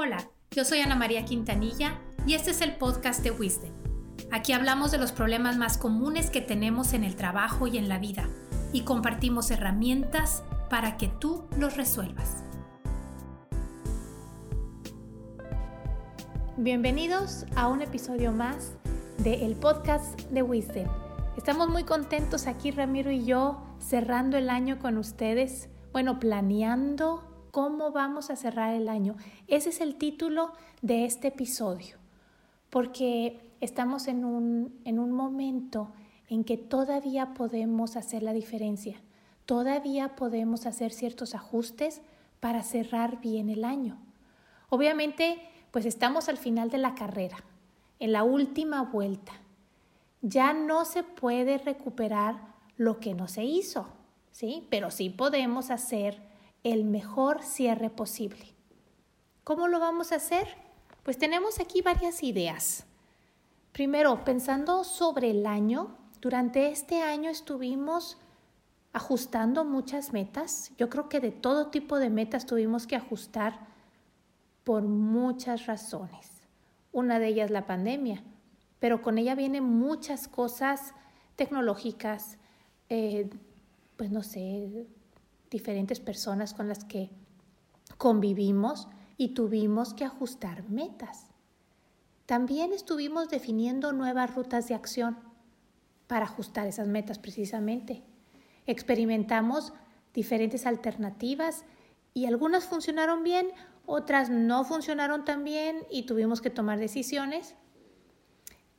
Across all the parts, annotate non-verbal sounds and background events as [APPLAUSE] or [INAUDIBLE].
Hola, yo soy Ana María Quintanilla y este es el podcast de Wisdom. Aquí hablamos de los problemas más comunes que tenemos en el trabajo y en la vida y compartimos herramientas para que tú los resuelvas. Bienvenidos a un episodio más del podcast de Wisdom. Estamos muy contentos aquí Ramiro y yo cerrando el año con ustedes, bueno, planeando cómo vamos a cerrar el año. Ese es el título de este episodio, porque estamos en un, en un momento en que todavía podemos hacer la diferencia, todavía podemos hacer ciertos ajustes para cerrar bien el año. Obviamente, pues estamos al final de la carrera, en la última vuelta. Ya no se puede recuperar lo que no se hizo, ¿sí? Pero sí podemos hacer el mejor cierre posible. ¿Cómo lo vamos a hacer? Pues tenemos aquí varias ideas. Primero, pensando sobre el año, durante este año estuvimos ajustando muchas metas. Yo creo que de todo tipo de metas tuvimos que ajustar por muchas razones. Una de ellas la pandemia, pero con ella vienen muchas cosas tecnológicas, eh, pues no sé, diferentes personas con las que convivimos y tuvimos que ajustar metas. También estuvimos definiendo nuevas rutas de acción para ajustar esas metas precisamente. Experimentamos diferentes alternativas y algunas funcionaron bien, otras no funcionaron tan bien y tuvimos que tomar decisiones.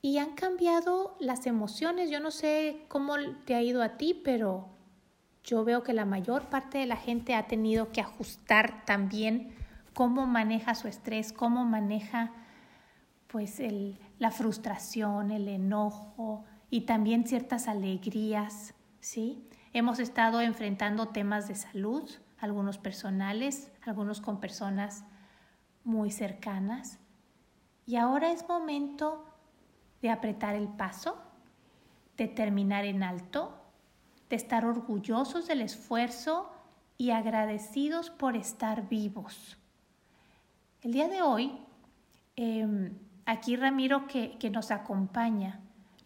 Y han cambiado las emociones. Yo no sé cómo te ha ido a ti, pero yo veo que la mayor parte de la gente ha tenido que ajustar también cómo maneja su estrés, cómo maneja pues la frustración, el enojo y también ciertas alegrías, ¿sí? Hemos estado enfrentando temas de salud, algunos personales, algunos con personas muy cercanas. Y ahora es momento de apretar el paso, de terminar en alto de estar orgullosos del esfuerzo y agradecidos por estar vivos. El día de hoy, em, aquí Ramiro que, que nos acompaña,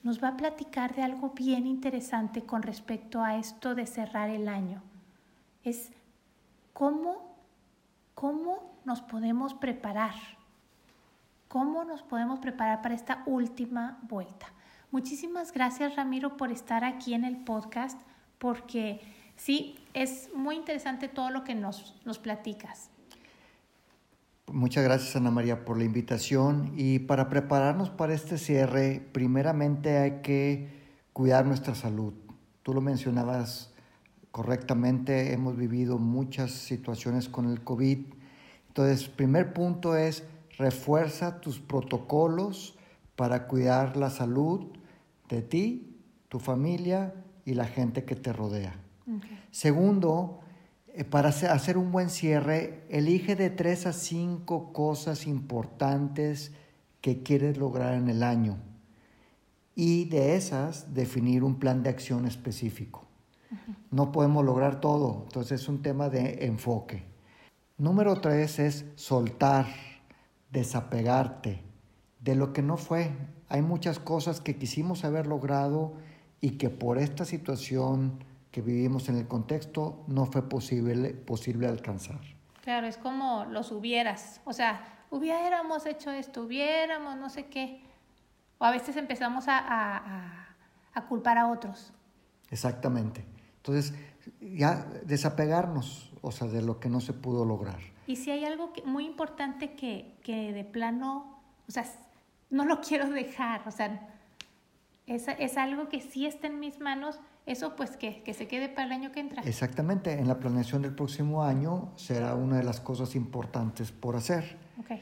nos va a platicar de algo bien interesante con respecto a esto de cerrar el año. Es cómo, cómo nos podemos preparar, cómo nos podemos preparar para esta última vuelta. Muchísimas gracias Ramiro por estar aquí en el podcast porque sí, es muy interesante todo lo que nos, platicas. Muchas gracias Ana María por la invitación y para prepararnos para este cierre, primeramente hay que cuidar nuestra salud. Tú lo mencionabas correctamente, hemos vivido muchas situaciones con el COVID. Entonces, primer punto es refuerza tus protocolos para cuidar la salud de ti, tu familia y la gente que te rodea. Segundo, eh, para hacer un buen cierre, elige de tres a cinco cosas importantes que quieres lograr en el año y de esas definir un plan de acción específico. No podemos lograr todo, entonces es un tema de enfoque. Número tres es soltar, desapegarte de lo que no fue. Hay muchas cosas que quisimos haber logrado y que por esta situación que vivimos en el contexto no fue posible, posible alcanzar. Claro, es como los hubieras, o sea, hubiéramos hecho esto, hubiéramos no sé qué, o a veces empezamos a, a, a culpar a otros. Exactamente. Entonces, ya desapegarnos, o sea, de lo que no se pudo lograr. Y si hay algo muy importante que, que de plano, o sea, no lo [LAUGHS] quiero dejar, o sea, es, es, algo que sí está en mis manos, eso pues que, que se quede para el año que entra. Exactamente, en la planeación del próximo año será una de las cosas importantes por hacer. Okay.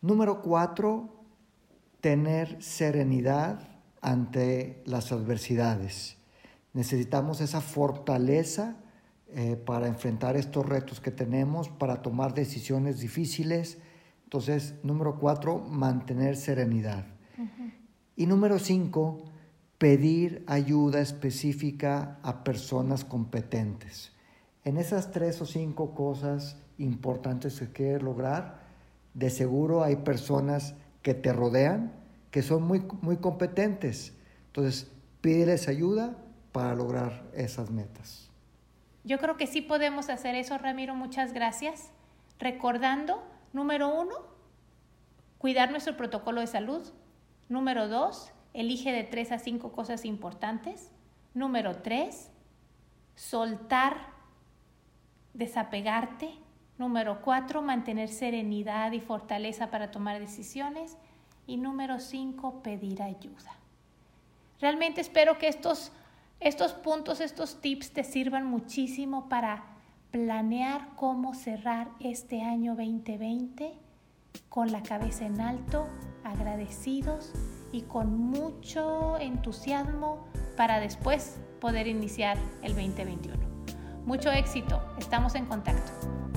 Número cuatro, tener serenidad ante las adversidades. Necesitamos esa fortaleza eh, para enfrentar estos retos que tenemos, para tomar decisiones difíciles. Entonces, número cuatro, mantener serenidad. Y número cinco, pedir ayuda específica a personas competentes. En esas tres o cinco cosas importantes que quieres lograr, De seguro hay personas que te rodean que son muy, muy competentes. Entonces, pídeles ayuda para lograr esas metas. Yo creo que sí podemos hacer eso, Ramiro. Muchas gracias. Recordando, número uno, cuidar nuestro protocolo de salud. Número dos, elige de tres a cinco cosas importantes. Número tres, soltar, desapegarte. Número cuatro, mantener serenidad y fortaleza para tomar decisiones. Y número cinco, pedir ayuda. Realmente espero que estos, estos puntos, estos tips te sirvan muchísimo para planear cómo cerrar este año 2020 con la cabeza en alto, agradecidos y con mucho entusiasmo para después poder iniciar el 2021. Mucho éxito, estamos en contacto.